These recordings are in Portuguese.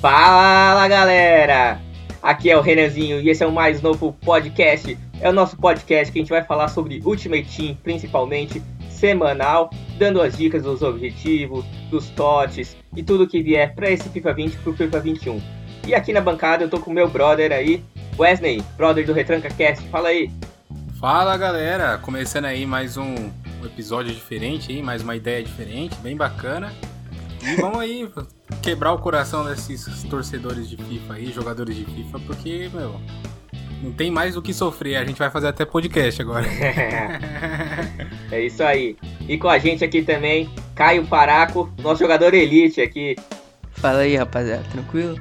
Fala galera! Aqui é o Renanzinho e esse é o mais novo podcast. É o nosso podcast que a gente vai falar sobre Ultimate Team, principalmente semanal, dando as dicas dos objetivos, dos totes e tudo que vier para esse FIFA 20 pro FIFA 21. E aqui na bancada eu tô com o meu brother aí, Wesley, brother do Retranca Cast. Fala aí. Fala galera, começando aí mais um episódio diferente aí, mais uma ideia diferente, bem bacana. E vamos aí quebrar o coração desses torcedores de FIFA aí, jogadores de FIFA, porque, meu, não tem mais o que sofrer. A gente vai fazer até podcast agora. é isso aí. E com a gente aqui também, Caio Paraco, nosso jogador elite aqui. Fala aí, rapaziada, tranquilo?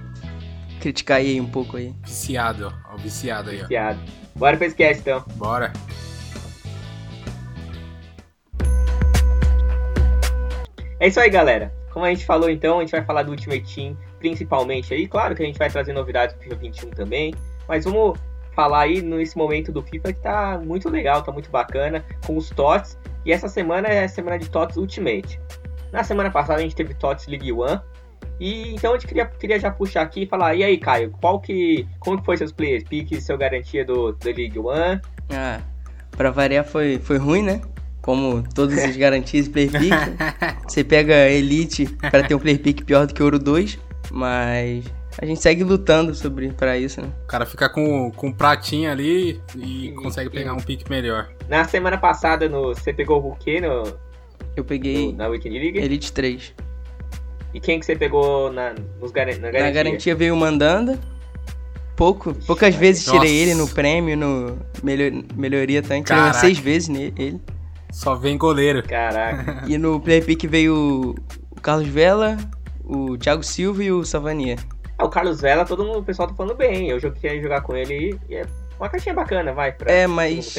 Criticar aí um pouco aí. Viciado, ó, viciado aí, ó. Viciado. Bora pra esquece então. Bora. É isso aí, galera. Como a gente falou então, a gente vai falar do Ultimate Team principalmente aí. Claro que a gente vai trazer novidades pro FIFA 21 também. Mas vamos falar aí nesse momento do FIFA que tá muito legal, tá muito bacana, com os TOTS. E essa semana é a semana de TOTS Ultimate. Na semana passada a gente teve TOTS League One. E então a gente queria, queria já puxar aqui e falar, e aí, Caio, qual que. Como que foi seus players pick, seu garantia do, do League One? Ah, pra variar foi, foi ruim, né? Como todos os garantias player pick. você pega Elite para ter um player pick pior do que Ouro 2, mas a gente segue lutando sobre para isso, né? O cara fica com, com um pratinho ali e, e consegue pegar um pique melhor. Na semana passada, no, você pegou o quê no. Eu peguei. No, na Weekend League? Elite 3. E quem que você pegou na, nos na garantia? Na garantia veio o Mandanda. Pouco, poucas vezes tirei Nossa. ele no prêmio, no melhor, melhoria tanque. Tirei seis vezes nele. Só vem goleiro. Caraca. E no play pick veio o Carlos Vela, o Thiago Silva e o Savania. Ah, o Carlos Vela, todo mundo, o pessoal tá falando bem. Eu queria jogar com ele e é uma caixinha bacana, vai. Pra é, mas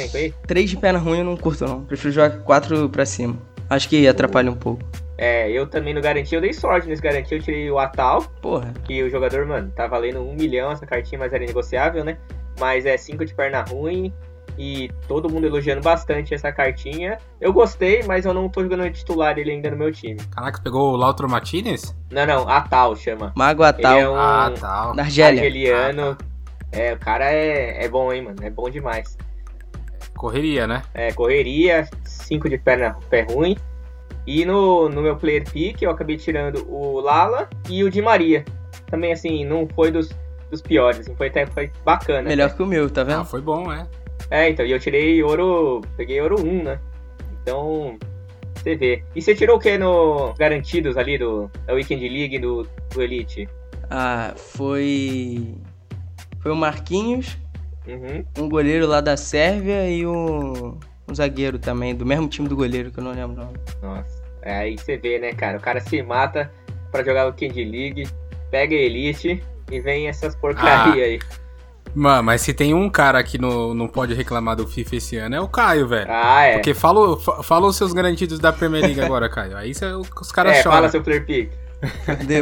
três de perna ruim eu não curto não. Prefiro jogar quatro pra cima. Acho que atrapalha um pouco. É, eu também no garantia, eu dei sorte nesse garantia, eu tirei o Atal. Porra. Que o jogador, mano, tá valendo um milhão essa cartinha, mas era negociável, né? Mas é cinco de perna ruim, e todo mundo elogiando bastante essa cartinha. Eu gostei, mas eu não tô jogando titular ele ainda no meu time. Caraca, pegou o Lautro Martinez? Não, não, Atal chama. Mago Atal. Ele é um ah, Atal. Da Argélia. argeliano. Ah, tá. É, o cara é, é bom, hein, mano. É bom demais. Correria, né? É, correria, 5 de perna pé ruim. E no, no meu player pick eu acabei tirando o Lala e o Di Maria. Também, assim, não foi dos, dos piores, assim, foi até foi bacana. Melhor que o meu, tá vendo? Ah, foi bom, é. É, então, e eu tirei ouro. Peguei ouro 1, né? Então, você vê. E você tirou o que no garantidos ali do da Weekend League do, do Elite? Ah, foi. Foi o Marquinhos, uhum. um goleiro lá da Sérvia e um, um zagueiro também, do mesmo time do goleiro, que eu não lembro o nome. Nossa, é, aí você vê, né, cara? O cara se mata pra jogar o Weekend League, pega a Elite e vem essas porcaria ah. aí. Mano, mas se tem um cara que não, não pode reclamar do FIFA esse ano é o Caio, velho. Ah, é. Porque falou, falou os seus garantidos da Premier League agora, Caio. Aí cê, os caras é, choram. fala seu player pick.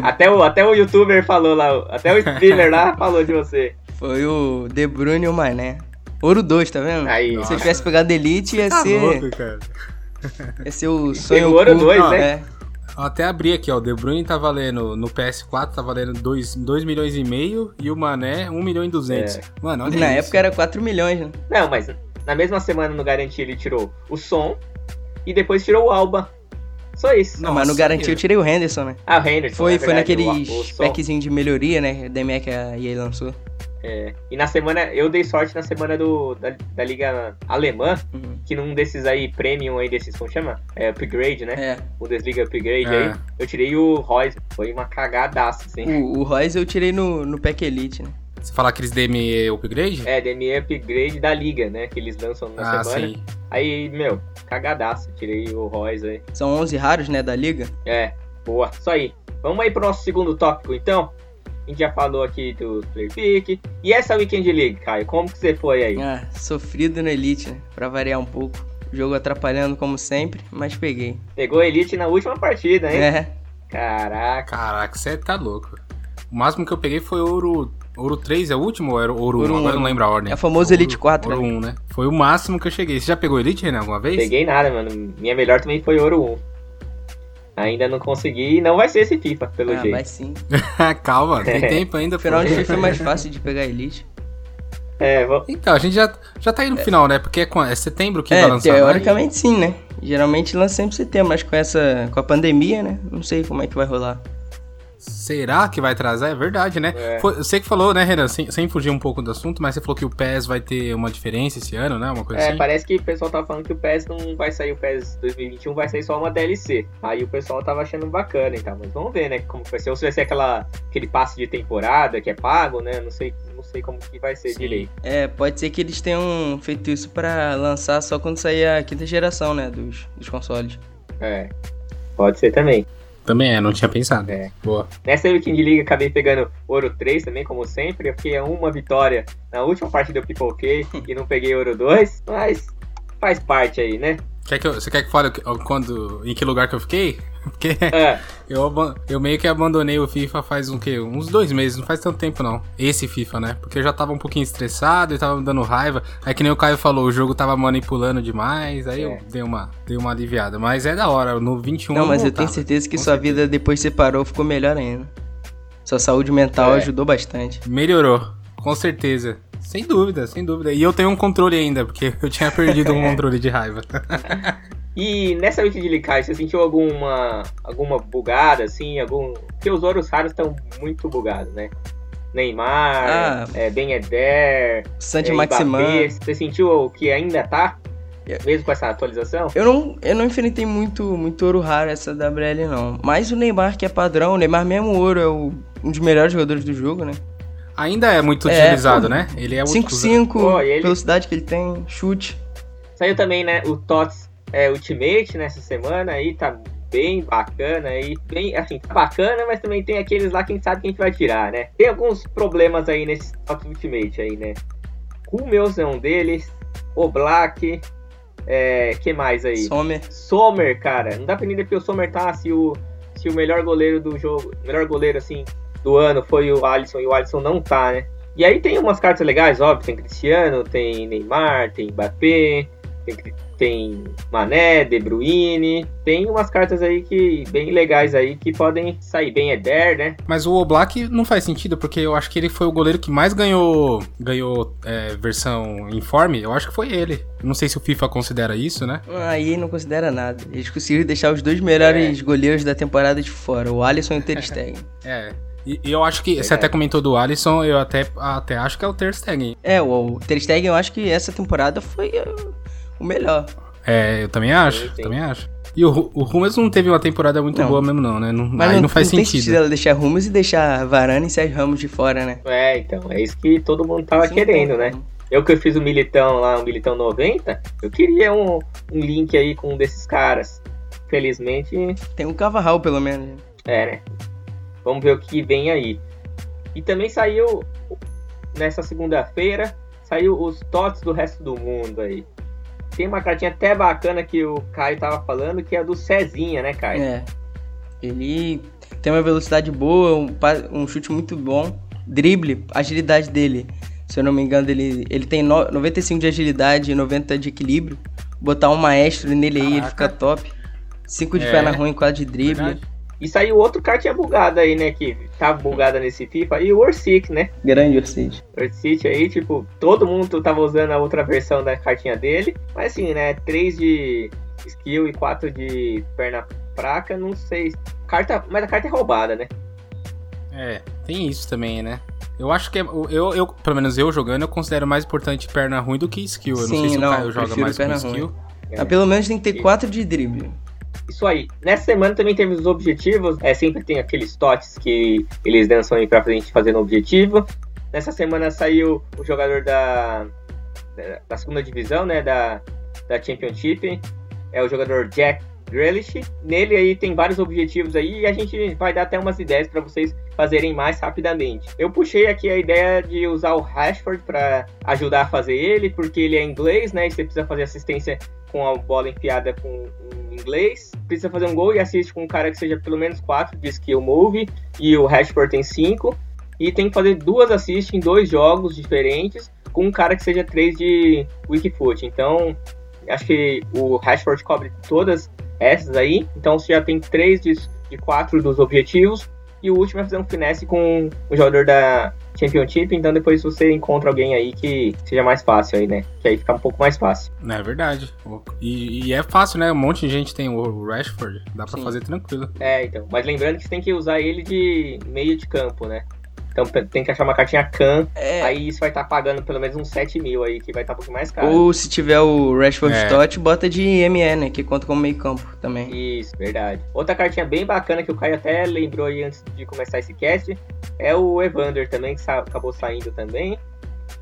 até, o, até o youtuber falou lá, até o streamer lá falou de você. Foi o De Bruyne e o Mané. Ouro 2, tá vendo? Aí. Se eu tivesse pegado Elite, ia tá ser. Louco, cara. Ia ser o sonho. Ouro 2, né? É. Até abri aqui, ó. O De Bruyne tá valendo no PS4, tá valendo 2, 2 milhões e meio e o Mané 1 milhão e 200. É. Mano, olha Na isso. época era 4 milhões, né? Não, mas na mesma semana no Garantia ele tirou o som e depois tirou o Alba. Só isso. Não, mas no Garantia eu tirei o Henderson, né? Ah, o Henderson. Foi, é foi naqueles packzinho de melhoria, né? DME que a EA lançou. É, e na semana, eu dei sorte na semana do, da, da Liga Alemã, uhum. que num desses aí, Premium aí, desses, como chama? É, Upgrade, né? É. O Desliga Upgrade é. aí, eu tirei o Royce, foi uma cagadaça, assim. O, o Royce eu tirei no, no Pack Elite, né? Você fala aqueles DME Upgrade? É, DME Upgrade da Liga, né? Que eles lançam na ah, semana. Sim. Aí, meu, cagadaço, tirei o Royce aí. São 11 raros, né, da Liga? É, boa, isso aí. Vamos aí pro nosso segundo tópico, então? A gente já falou aqui do Player Pick. E essa Weekend League, Caio? Como que você foi aí? Ah, sofrido no Elite, né? Pra variar um pouco. O jogo atrapalhando como sempre, mas peguei. Pegou Elite na última partida, hein? É. Caraca. Caraca, você tá louco. O máximo que eu peguei foi ouro. Ouro 3 é o último ou era ouro, ouro 1? Agora eu não lembro a ordem. É o famoso ouro, Elite 4. Ouro né? 1, né? Foi o máximo que eu cheguei. Você já pegou Elite, Renan, alguma vez? Peguei nada, mano. Minha melhor também foi ouro 1. Ainda não consegui e não vai ser esse FIFA, pelo ah, jeito. vai sim. Calma, tem tempo ainda. No final de FIFA é mais fácil de pegar Elite. É, vou... Então, a gente já, já tá aí no final, né? Porque é, é setembro que vai É, lançar. né? teoricamente sim, né? Geralmente lança sempre setembro, mas com essa. com a pandemia, né? Não sei como é que vai rolar. Será que vai atrasar? É verdade, né? É. Foi- você que falou, né, Renan? Sem, sem fugir um pouco do assunto, mas você falou que o PES vai ter uma diferença esse ano, né? Uma coisa É, assim. parece que o pessoal tava falando que o PES não vai sair, o PES 2021 vai sair só uma DLC. Aí o pessoal tava achando bacana e tal, mas vamos ver, né, como vai ser. Ou se vai ser aquela, aquele passe de temporada que é pago, né, não sei, não sei como que vai ser Sim. direito. É, pode ser que eles tenham feito isso pra lançar só quando sair a quinta geração, né? Dos, dos consoles. É, pode ser também. Também é, não tinha pensado. É. Boa. Nessa Weekend League acabei pegando Ouro 3 também, como sempre. Eu fiquei a uma vitória na última partida eu pipoquei e não peguei Ouro 2, mas faz parte aí, né? Quer que eu- você quer que fale o- quando, em que lugar que eu fiquei? Porque É, eu, eu meio que abandonei o FIFA faz um quê? Uns dois meses, não faz tanto tempo não. Esse FIFA, né? Porque eu já tava um pouquinho estressado e tava me dando raiva. Aí que nem o Caio falou, o jogo tava manipulando demais. Aí É. eu dei uma, dei uma aliviada. Mas é da hora, no 21 Não, mas eu voltava. tenho certeza que Com sua certeza. vida depois que você parou ficou melhor ainda. Sua saúde mental É. ajudou bastante. Melhorou, com certeza. Sem dúvida, sem dúvida. E eu tenho um controle ainda, porque eu tinha perdido um controle de raiva. E nessa Weekend League, Caio, você sentiu alguma, alguma bugada, assim, algum... Porque os ouros raros estão muito bugados, né? Neymar, Ah. é, Ben Eder, Santi é, Maximan. Mbappé. Você sentiu que ainda tá? Mesmo com essa atualização? Eu não, eu não enfrentei muito, muito ouro raro essa WL, não. Mas o Neymar, que é padrão, o Neymar mesmo ouro é o- um dos melhores jogadores do jogo, né? Ainda é muito É, utilizado, né? Ele é o 5-5, Pô, e ele- velocidade que ele tem, chute. Saiu também, né, o TOTS é, Ultimate nessa semana aí, tá bem bacana aí, bem, assim, tá bacana, mas também tem aqueles lá que a gente sabe que a gente vai tirar, né? Tem alguns problemas aí nesse TOTS Ultimate aí, né? O meus é um deles, o Black, é, que mais aí? Sommer. Sommer, cara, não dá pra entender porque o Sommer tá se o, se o melhor goleiro do jogo, o melhor goleiro assim do ano foi o Alisson e o Alisson não tá, né? E aí tem umas cartas legais, óbvio, tem Cristiano, tem Neymar, tem Mbappé, tem, tem Mané, De Bruyne, tem umas cartas aí que bem legais aí que podem sair bem Eder, né? Mas o Oblak não faz sentido, porque eu acho que ele foi o goleiro que mais ganhou ganhou é, versão informe. Eu acho que foi ele. Não sei se o FIFA considera isso, né? Aí não considera nada. Eles conseguiram deixar os dois melhores É. goleiros da temporada de fora, o Alisson e o Ter Stegen. É. E, eu acho que, você até comentou do Alisson, eu até, até acho que é o Ter Stegen. É, o, Ter Stegen eu acho que essa temporada foi o melhor. É, eu também acho, sim. também acho. E o, o Rumas não teve uma temporada muito Não. boa mesmo não, né? Não, Mas aí não, não, faz tem sentido. sentido deixar Rumos e deixar Varane e Sérgio Ramos de fora, né? É, então, é isso que todo mundo tava Sim, querendo, né? Eu que eu fiz o Militão lá, o Militão 90, eu queria um, um link aí com um desses caras. Felizmente, Tem o Cavarral, pelo menos. né? é, né? Vamos ver o que vem aí. E também saiu, nessa segunda-feira, saiu os TOTS do resto do mundo aí. Tem uma cartinha até bacana que o Caio tava falando, que é a do Cezinha, né, Caio? É. Ele tem uma velocidade boa, um, um chute muito bom. Drible, agilidade dele. Se eu não me engano, ele, ele tem no- 95 de agilidade e 90 de equilíbrio. Botar um maestro nele aí, ele Caraca. fica top. 5 de É. perna ruim, 4 de drible. Verdade. E saiu outro cartinha bugada aí, né, que tá bugada nesse FIFA, e o Orsic, né? Grande Orsic. Orsic aí, tipo, todo mundo tava usando a outra versão da cartinha dele, mas assim, né, 3 de skill e 4 de perna fraca, não sei. Carta, mas a carta é roubada, né? É, tem isso também, né? Eu acho que é, eu, eu, pelo menos eu jogando, eu considero mais importante perna ruim do que skill. Eu não Sim, sei se não, o Caio joga mais com perna skill. É. Ah, pelo menos tem que ter 4 de drible. Isso aí. Nessa semana também teve os objetivos. É, sempre tem aqueles totes que eles dançam aí pra gente fazer no objetivo. Nessa semana saiu o jogador da, da, da segunda divisão, né? Da, da Championship. É o jogador Jack Grealish. Nele aí tem vários objetivos aí e a gente vai dar até umas ideias para vocês fazerem mais rapidamente. Eu puxei aqui a ideia de usar o Rashford para ajudar a fazer ele, porque ele é inglês, né? E você precisa fazer assistência com a bola enfiada com inglês. Precisa fazer um gol e assiste com um cara que seja pelo menos 4 de skill move e o Rashford tem 5. E tem que fazer duas assists em dois jogos diferentes com um cara que seja 3 de weak foot. Então, acho que o Rashford cobre todas essas aí. Então você já tem três de, de quatro dos objetivos. E o último é fazer um finesse com o jogador da Championship, então depois você encontra alguém aí que seja mais fácil aí, né? Que aí fica um pouco mais fácil. É verdade. E, e é fácil, né? Um monte de gente tem o Rashford, dá pra Sim. fazer tranquilo. É, então. Mas lembrando que você tem que usar ele de meio de campo, né? Então tem que achar uma cartinha Khan, é. aí isso vai estar tá pagando pelo menos uns 7 mil aí, que vai estar tá um pouquinho mais caro. Ou se tiver o Rashford é. Stott, bota de ME, né? Que conta como meio campo também. Isso, verdade. Outra cartinha bem bacana que o Caio até lembrou aí antes de começar esse cast é o Evander também, que sa acabou saindo também.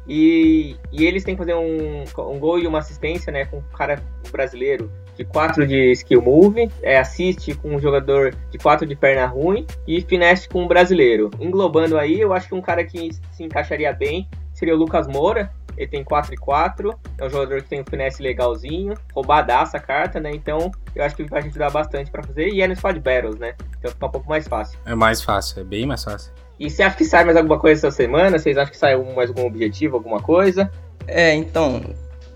E, e eles têm que fazer um, um gol e uma assistência, né, com um cara brasileiro de 4 de skill move, é, assiste com um jogador de 4 de perna ruim e finesse com um brasileiro. Englobando aí, eu acho que um cara que se encaixaria bem seria o Lucas Moura. Ele tem 4 e 4, é um jogador que tem um finesse legalzinho, roubadaça a carta, né? Então eu acho que vai ajudar bastante para fazer. E é no Squad Battles, né? Então fica um pouco mais fácil. É mais fácil, é bem mais fácil. E você acha que sai mais alguma coisa essa semana? Vocês acham que sai mais algum objetivo, alguma coisa? É, então,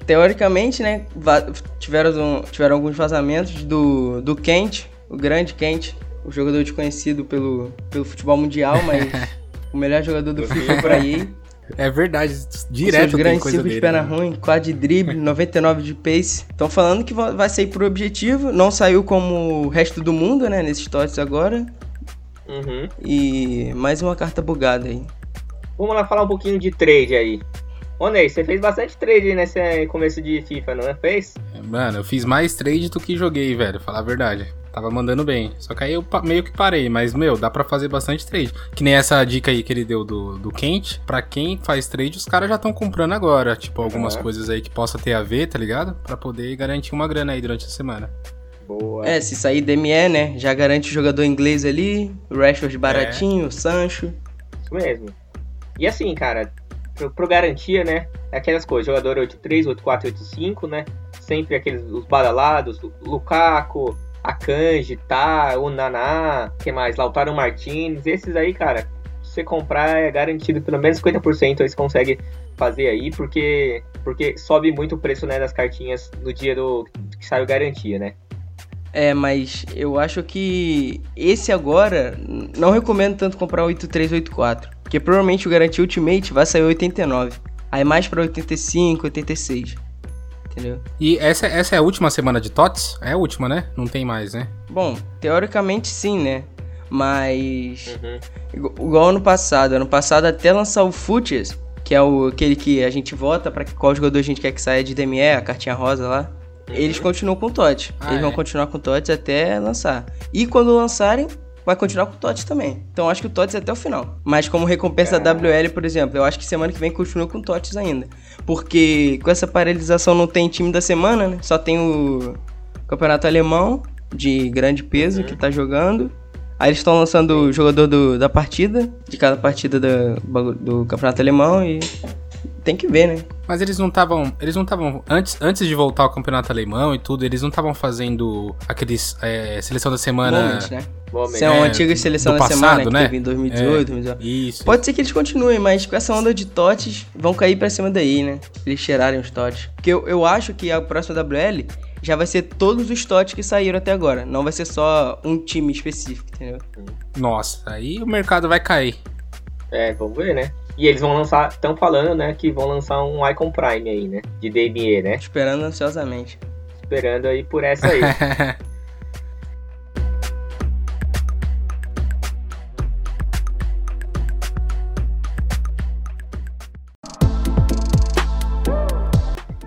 teoricamente, né, tiveram, tiveram alguns vazamentos do, do Kent, o grande Kent, o jogador desconhecido pelo, pelo futebol mundial, mas o melhor jogador do FIFA por aí. É verdade, direto Seus grandes ciclos de perna né? ruim, quad drible, 99 de pace. Estão falando que vai sair por objetivo, não saiu como o resto do mundo, né, nesses TOTS agora. Uhum. E mais uma carta bugada aí. Vamos lá falar um pouquinho de trade aí. Ô Ney, você fez bastante trade nesse começo de FIFA, não é? Fez? Mano, eu fiz mais trade do que joguei, velho, falar a verdade. Tava mandando bem. Só que aí eu meio que parei, mas, meu, dá pra fazer bastante trade. Que nem essa dica aí que ele deu do, do Kent. Pra quem faz trade, os caras já estão comprando agora. Tipo, algumas uhum. coisas aí que possa ter a ver, tá ligado? Pra poder garantir uma grana aí durante a semana. Boa. É, se sair DME, né? Já garante o jogador inglês ali, o Rashford baratinho, é. o Sancho. Isso mesmo. E assim, cara, pro, pro garantia, né? Aquelas coisas, jogador 8-3, 8-4, 8-5, né? Sempre aqueles os badalados, Lukaku, Akanji, Tá, o Naná, que mais? Lautaro Martins, esses aí, cara, se você comprar é garantido pelo menos 50% aí você consegue fazer aí, porque, porque sobe muito o preço né, das cartinhas no dia do que o garantia, né? É, mas eu acho que esse agora não recomendo tanto comprar 8384. Porque provavelmente o Garantia Ultimate vai sair 89. Aí mais pra 85, 86. Entendeu? E essa, essa é a última semana de TOTS? É a última, né? Não tem mais, né? Bom, teoricamente sim, né? Mas. Uhum. Igual ano passado. Ano passado, até lançar o Footies, que é o, aquele que a gente vota para qual jogador a gente quer que saia de DME, a cartinha rosa lá. Uhum. Eles continuam com o TOT. Ah, eles é? vão continuar com o TOTS até lançar. E quando lançarem, vai continuar com o TOTS também. Então acho que o TOTS é até o final. Mas como recompensa da WL, por exemplo, eu acho que semana que vem continua com o TOTS ainda. Porque com essa paralisação não tem time da semana, né? Só tem o campeonato alemão de grande peso uhum. que tá jogando. Aí eles estão lançando o jogador do, da partida, de cada partida do, do campeonato alemão e tem que ver, né? Mas eles não estavam. Eles não estavam. Antes, antes de voltar ao campeonato alemão e tudo, eles não estavam fazendo aqueles. É, seleção da semana. Moment, né? Moment. é uma antiga seleção da passado, semana que né? teve em 2018, é, 2019. Isso. Pode ser que eles continuem, mas com essa onda de TOTs, vão cair pra cima daí, né? Eles cheirarem os TOTs. Porque eu, eu acho que a próxima WL já vai ser todos os TOTs que saíram até agora. Não vai ser só um time específico, entendeu? Nossa, aí o mercado vai cair. É, vamos ver, né? E eles vão lançar, estão falando, né, que vão lançar um Icon Prime aí, né? De DME, né? Esperando ansiosamente. Esperando aí por essa aí.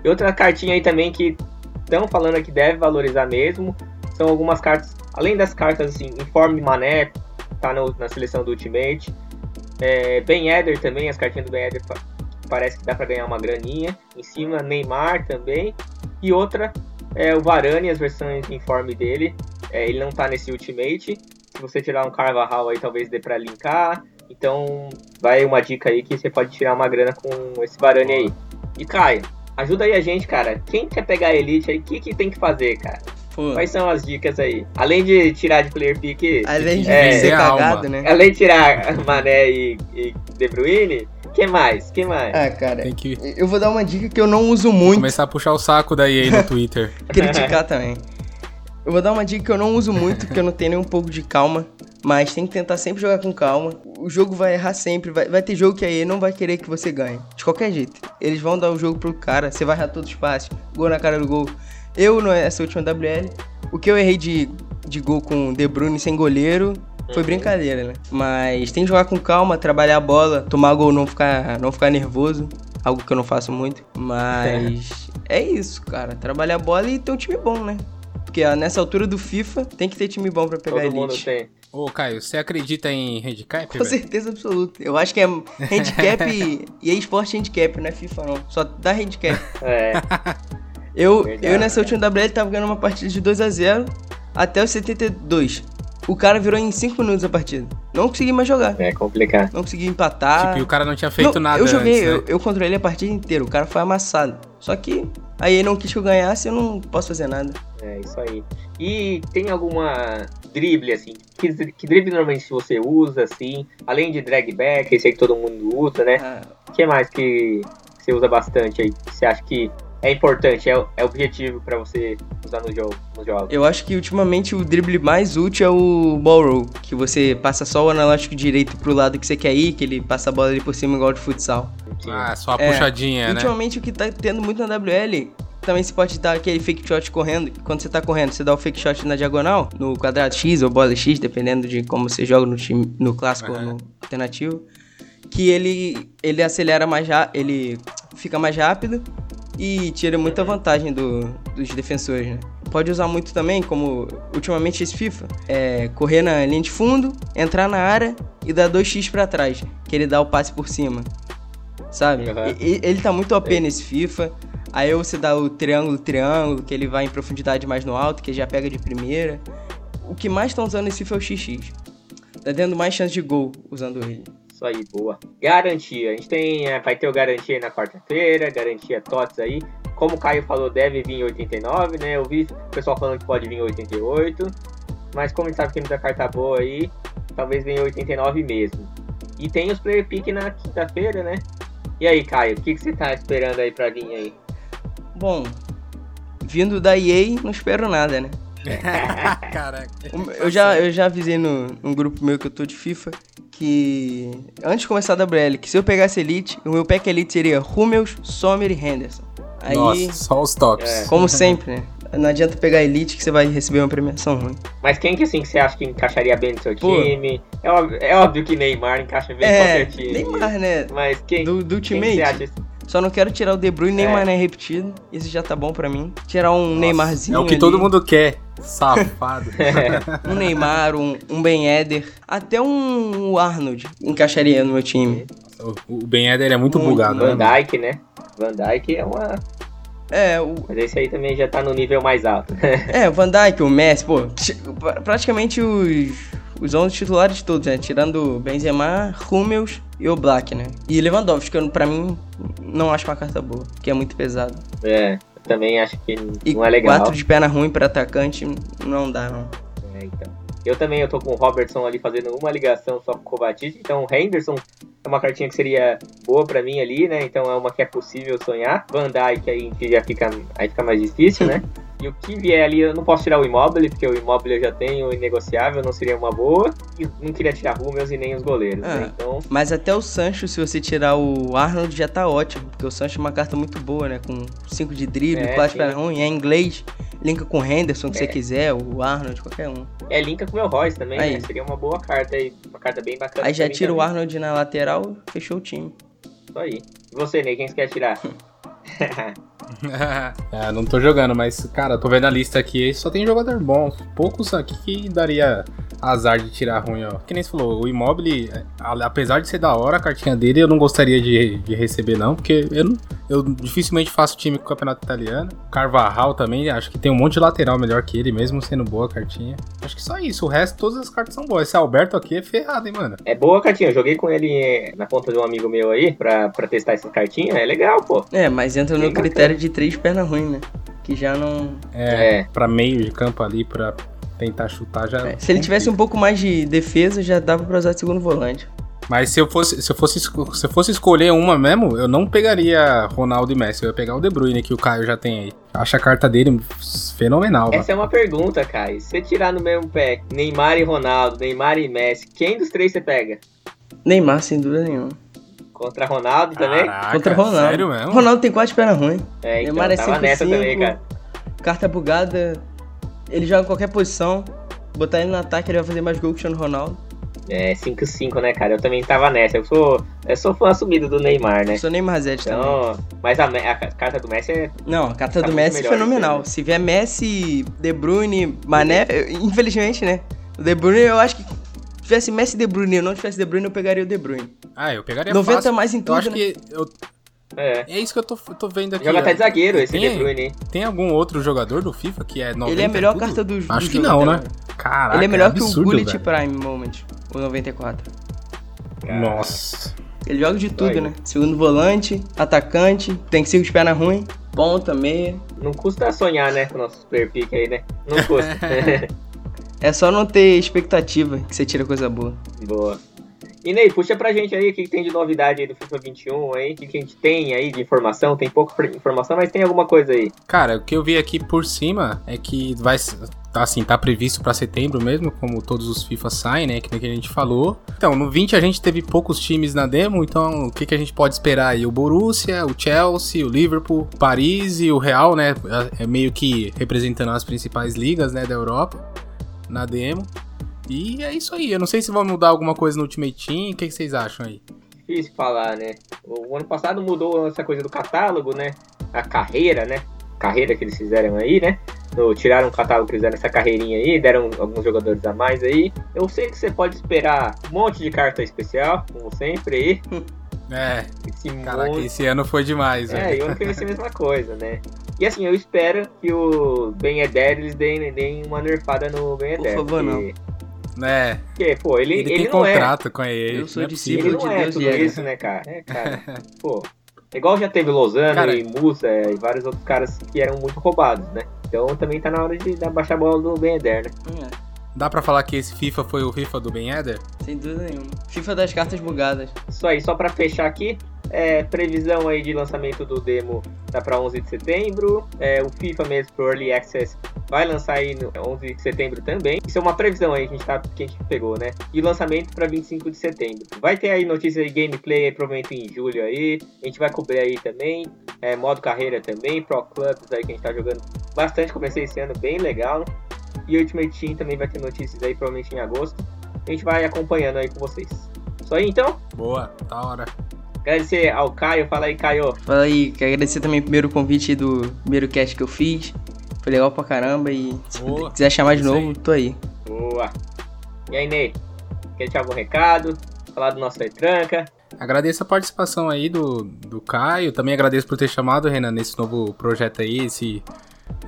e outra cartinha aí também que estão falando que deve valorizar mesmo são algumas cartas, além das cartas assim, Informe Mané, tá no, na seleção do Ultimate é, ben Eder também, as cartinhas do Ben Eder parece que dá para ganhar uma graninha. Em cima, Neymar também. E outra é o Varane, as versões em informe dele. É, ele não tá nesse Ultimate. Se você tirar um Carvajal aí, talvez dê para linkar. Então, vai uma dica aí que você pode tirar uma grana com esse Varane aí. E Caio, ajuda aí a gente, cara. Quem quer pegar a Elite aí, o que, que tem que fazer, cara? Pô. Quais são as dicas aí? Além de tirar de player pick. Além de é, ser cagado, né? Além de tirar Mané e, e De Bruyne. que mais? que mais? Ah, cara, que... eu vou dar uma dica que eu não uso muito. Vou começar a puxar o saco daí aí no Twitter. Criticar também. Eu vou dar uma dica que eu não uso muito, porque eu não tenho nem um pouco de calma. Mas tem que tentar sempre jogar com calma. O jogo vai errar sempre. Vai, vai ter jogo que aí não vai querer que você ganhe. De qualquer jeito. Eles vão dar o jogo pro cara. Você vai errar todos os passes. Gol na cara do gol. Eu, nessa última WL, o que eu errei de, de gol com De Bruyne sem goleiro foi brincadeira, né? Mas tem que jogar com calma, trabalhar a bola, tomar gol, não ficar, não ficar nervoso. Algo que eu não faço muito. Mas é isso, cara. Trabalhar a bola e ter um time bom, né? Porque ó, nessa altura do FIFA tem que ter time bom pra pegar Todo mundo elite. tem. Ô, Caio, você acredita em handicap, Com velho? certeza absoluta. Eu acho que é handicap e é esporte handicap, não é FIFA não. Só dá handicap. É, Eu, Verdade, eu nessa última WL tava ganhando uma partida de 2 a 0 até os 72. O cara virou em 5 minutos a partida. Não consegui mais jogar. é complicado. Não consegui empatar. Tipo, e o cara não tinha feito Não, nada Eu joguei, antes, né? eu, eu controlei a partida inteira. O cara foi amassado. Só que aí ele não quis que eu ganhasse, eu não posso fazer nada. É isso aí. E tem alguma drible, assim? Que, que drible normalmente você usa, assim? Além de drag back, esse aí que todo mundo usa, né? Ah, O que mais que você usa bastante aí? Que você acha que é importante, é, é objetivo pra você usar no jogo, no jogo? eu acho que ultimamente o drible mais útil é o ball roll, que você passa só o analógico direito pro lado que você quer ir, que ele passa a bola ali por cima igual de futsal. Ah, só a É, puxadinha, né? Ultimamente o que tá tendo muito na WL, também você pode dar aquele fake shot correndo. Quando você tá correndo, você dá o fake shot na diagonal, no quadrado X ou bola X, dependendo de como você joga no time, no clássico ou Aham. no alternativo. Que ele ele acelera mais já, ele fica mais rápido e tira muita vantagem do- dos defensores, né? Pode usar muito também, como ultimamente esse FIFA, é correr na linha de fundo, entrar na área e dar 2x pra trás, que ele dá o passe por cima. Sabe? Aham. E- ele tá muito OP nesse FIFA. Aí você dá o triângulo, triângulo, que ele vai em profundidade mais no alto, que já pega de primeira. O que mais estão usando nesse FIFA é o XX. Tá tendo mais chance de gol usando ele. Isso aí, boa. Garantia. A gente tem, é, vai ter o garantia aí na quarta-feira, garantia TOTS aí. Como o Caio falou, deve vir em 89, né? Eu vi o pessoal falando que pode vir em 88. Mas como a gente sabe que tem muita carta boa aí, talvez venha em 89 mesmo. E tem os player pick na quinta-feira, né? E aí, Caio, o que, que você tá esperando aí pra vir aí? Bom, vindo da EA, não espero nada, né? Caraca. Eu já, eu já avisei no, num grupo meu que eu tô de FIFA que antes de começar a WL, que se eu pegasse Elite, o meu pack Elite seria Hummels, Sommer e Henderson. Aí, Nossa, só os tops. É. como sempre, né? Não adianta pegar Elite que você vai receber uma premiação ruim. Mas quem que assim que você acha que encaixaria bem no seu Pô. time? É óbvio, é óbvio que Neymar encaixa bem em É, qualquer time. Neymar, né? Mas quem, Do, do quem que você acha? Só não quero tirar o De Bruyne nem É. Mané repetido. Esse já tá bom pra mim. Tirar um Neymarzinho. É o que ali, todo mundo quer. Safado. Um Neymar, um, um Ben Eder. Até um Arnold encaixaria no meu time. o o Ben Eder é muito, Muito, bugado, Van né? mano? Dijk, né? Van Dijk é uma. É, o, Mas esse aí também já tá no nível mais alto. é, o Van Dijk, o Messi, pô. ti- pra- Praticamente os, os 11 titulares todos, né? Tirando o Benzema, Hummels e o Black, né? E Lewandowski, que eu, pra mim não acho uma carta boa, que é muito pesado. é, eu também acho que E não é legal. quatro de perna ruim pra atacante não dá, não. É, então. Eu também eu tô com o Robertson ali fazendo uma ligação só com o Kovacic. Então o Henderson é uma cartinha que seria boa pra mim ali, né? Então é uma que é possível sonhar. Van Dijk aí que já fica, aí fica mais difícil, né? E o que vier ali, eu não posso tirar o Immobile, porque o Immobile eu já tenho, inegociável, não seria uma boa. E não queria tirar Rummels e nem os goleiros, Ah. né? Então, Mas até o Sancho, se você tirar o Arnold, já tá ótimo. Porque o Sancho é uma carta muito boa, né? Com 5 de drible, É, 4 sim. para ruim, é inglês. Linka com o Henderson, que É. você quiser, o Arnold, qualquer um. é linka com o meu Royce também, Aí. né? Seria uma boa carta aí, uma carta bem bacana. Aí já tira o. Arnold na lateral, fechou o time. Isso aí. E você, Ney, quem você quer tirar? é, não tô jogando, mas, cara, tô vendo a lista aqui só tem jogador bom. Poucos aqui que daria azar de tirar ruim, ó. Que nem você falou, o Immobile, a- apesar de ser da hora a cartinha dele, eu não gostaria de, de receber, não, porque eu, não- eu dificilmente faço time com o campeonato italiano. Carvajal também, acho que tem um monte de lateral melhor que ele, mesmo sendo boa a cartinha. Acho que só isso, o resto, todas as cartas são boas. Esse Alberto aqui é ferrado, hein, mano. É boa a cartinha. Eu joguei com ele eh, na conta de um amigo meu aí pra, pra testar essa cartinha. É legal, pô. É, mas entra no bacana. critério de três pernas ruins, né? Que já não. É, É. pra meio de campo ali, pra tentar chutar já. é, se ele tivesse um pouco mais de defesa, já dava pra usar de segundo volante. Mas se eu fosse, se eu fosse, se eu fosse escolher uma mesmo, eu não pegaria Ronaldo e Messi, eu ia pegar o De Bruyne que o Caio já tem aí. Acho a carta dele fenomenal. Essa mano. é uma pergunta, Caio. Se você tirar no mesmo pé Neymar e Ronaldo, Neymar e Messi, quem dos três você pega? Neymar, sem dúvida nenhuma. Contra Ronaldo também? Caraca, Contra Ronaldo. Sério mesmo? Ronaldo tem quatro pernas ruins. É, então, Neymar é tava nessa também, cara. Carta bugada, ele joga em qualquer posição. Botar ele no ataque, ele vai fazer mais gol que o Cristiano Ronaldo. É, 5-5, né, cara? Eu também tava nessa. Eu sou, eu sou fã assumido do Neymar, né? Eu sou Neymar Zete então, também. Mas a, a, carta do Messi é. Não, a carta tá do Messi é fenomenal. Se vier Messi, De Bruyne, Mané, infelizmente, né? O De Bruyne, eu acho que se tivesse Messi e De Bruyne eu não tivesse De Bruyne, eu pegaria o De Bruyne. Ah, eu pegaria 90 fácil. mais em tudo, Eu acho né? que eu, é. é isso que eu tô, tô vendo aqui. Joga até de zagueiro esse tem, De Bruyne. Tem algum outro jogador do FIFA que é 90 Ele é a melhor tudo? carta do Acho do que jogo não, né? Caraca, Ele é melhor é que o absurdo, Gullit. Prime Moment, o 94. Nossa. Ele joga de tudo, Aí. né? Segundo volante, atacante, tem que ser com os pernas ruins, ponta, meia. Não custa sonhar, né, com o nosso super pick aí, né? Não custa. É só não ter expectativa que você tira coisa boa. Boa. E Ney, puxa pra gente aí o que tem de novidade aí do FIFA 21 aí, o que a gente tem aí de informação, tem pouca informação, mas tem alguma coisa aí. Cara, o que eu vi aqui por cima é que vai assim, tá previsto pra setembro mesmo, como todos os FIFA saem, né, que nem a gente falou. Então, no 20 a gente teve poucos times na demo, então o que que a gente pode esperar aí? O Borussia, o Chelsea, o Liverpool, Paris e o Real, né, é meio que representando as principais ligas, né, da Europa na demo. E é isso aí. Eu não sei se vão mudar alguma coisa no Ultimate Team. O que, que vocês acham aí? Difícil falar, né? O ano passado mudou essa coisa do catálogo, né? A carreira, né? Carreira que eles fizeram aí, né? No- tiraram o catálogo, fizeram essa carreirinha aí, deram alguns jogadores a mais aí. Eu sei que você pode esperar um monte de carta especial, como sempre aí. É, Esse caraca, monte esse ano foi demais, É, e ano que vai ser a mesma coisa, né? E assim, eu espero que o Ben Eder eles deem, deem uma nerfada no Ben Por Eder. favor, porque, É, porque, pô, ele, ele, ele, tem não é. contrato com ele. Eu sou é discípulo Ele possível. não de é Deus tudo e é, isso, né, cara? É, cara. pô. Igual já teve Lozano Cara- e Musa e vários outros caras que eram muito roubados, né? Então também tá na hora de dar baixar a bola do Ben Eder, né? É, Dá pra falar que esse FIFA foi o FIFA do Ben Eder? sem dúvida nenhuma. FIFA das cartas bugadas. Isso aí, só pra fechar aqui, é, previsão aí de lançamento do demo tá pra 11 de setembro. É, o FIFA mesmo pro Early Access vai lançar aí no 11 de setembro também. Isso é uma previsão aí que a gente, tá, que a gente pegou, né? E o lançamento pra 25 de setembro. Vai ter aí notícias de gameplay aí, provavelmente em julho aí. A gente vai cobrir aí também. É, modo carreira também, Pro Clubs aí que a gente tá jogando bastante. Comecei esse ano bem legal. E o Ultimate Team também vai ter notícias aí, provavelmente em agosto. A gente vai acompanhando aí com vocês. Isso aí então. Boa, da hora. Agradecer ao Caio. Fala aí, Caio. Fala aí, quero agradecer também primeiro o convite do primeiro cast que eu fiz. Foi legal pra caramba e se Boa. quiser chamar de novo, aí. tô aí. Boa. E aí, Ney? Quer deixar algum recado? Falar do nosso retranca? Agradeço a participação aí do, do Caio. Também agradeço por ter chamado, Renan, nesse novo projeto aí, esse,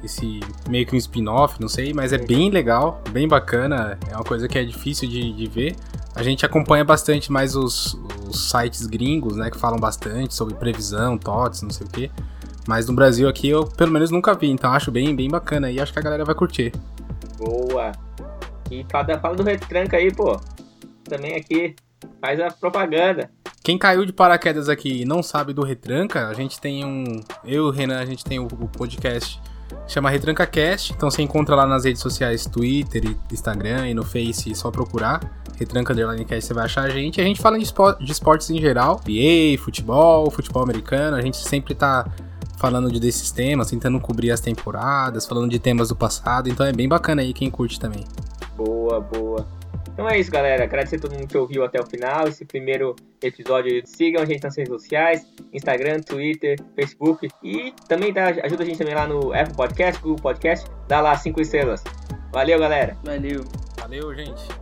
esse meio que um spin-off, não sei, mas é bem legal, bem bacana. É uma coisa que é difícil de, de ver. A gente acompanha bastante mais os, os sites gringos, né, que falam bastante sobre previsão, TOTS, não sei o quê. Mas no Brasil aqui eu pelo menos nunca vi, então acho bem, bem bacana e acho que a galera vai curtir. Boa. E fala, fala do retranca aí, pô. Também aqui. Faz a propaganda. Quem caiu de paraquedas aqui e não sabe do Retranca, a gente tem um. Eu e o Renan, a gente tem o, o podcast chama Retranca Cast. Então você encontra lá nas redes sociais, Twitter, Instagram e no Face, é só procurar. Retranca Underline Cast, você vai achar a gente. A gente fala de esportes em geral, NBA, futebol, futebol americano. A gente sempre tá falando de desses temas, tentando cobrir as temporadas, falando de temas do passado. Então é bem bacana aí quem curte também. Boa, boa. Então é isso, galera. Agradecer a todo mundo que ouviu até o final. Esse primeiro episódio. Sigam a gente nas redes sociais: Instagram, Twitter, Facebook. E também dá, ajuda a gente também lá no Apple Podcast, Google Podcast. Dá lá cinco estrelas. Valeu, galera. Valeu. Valeu, gente.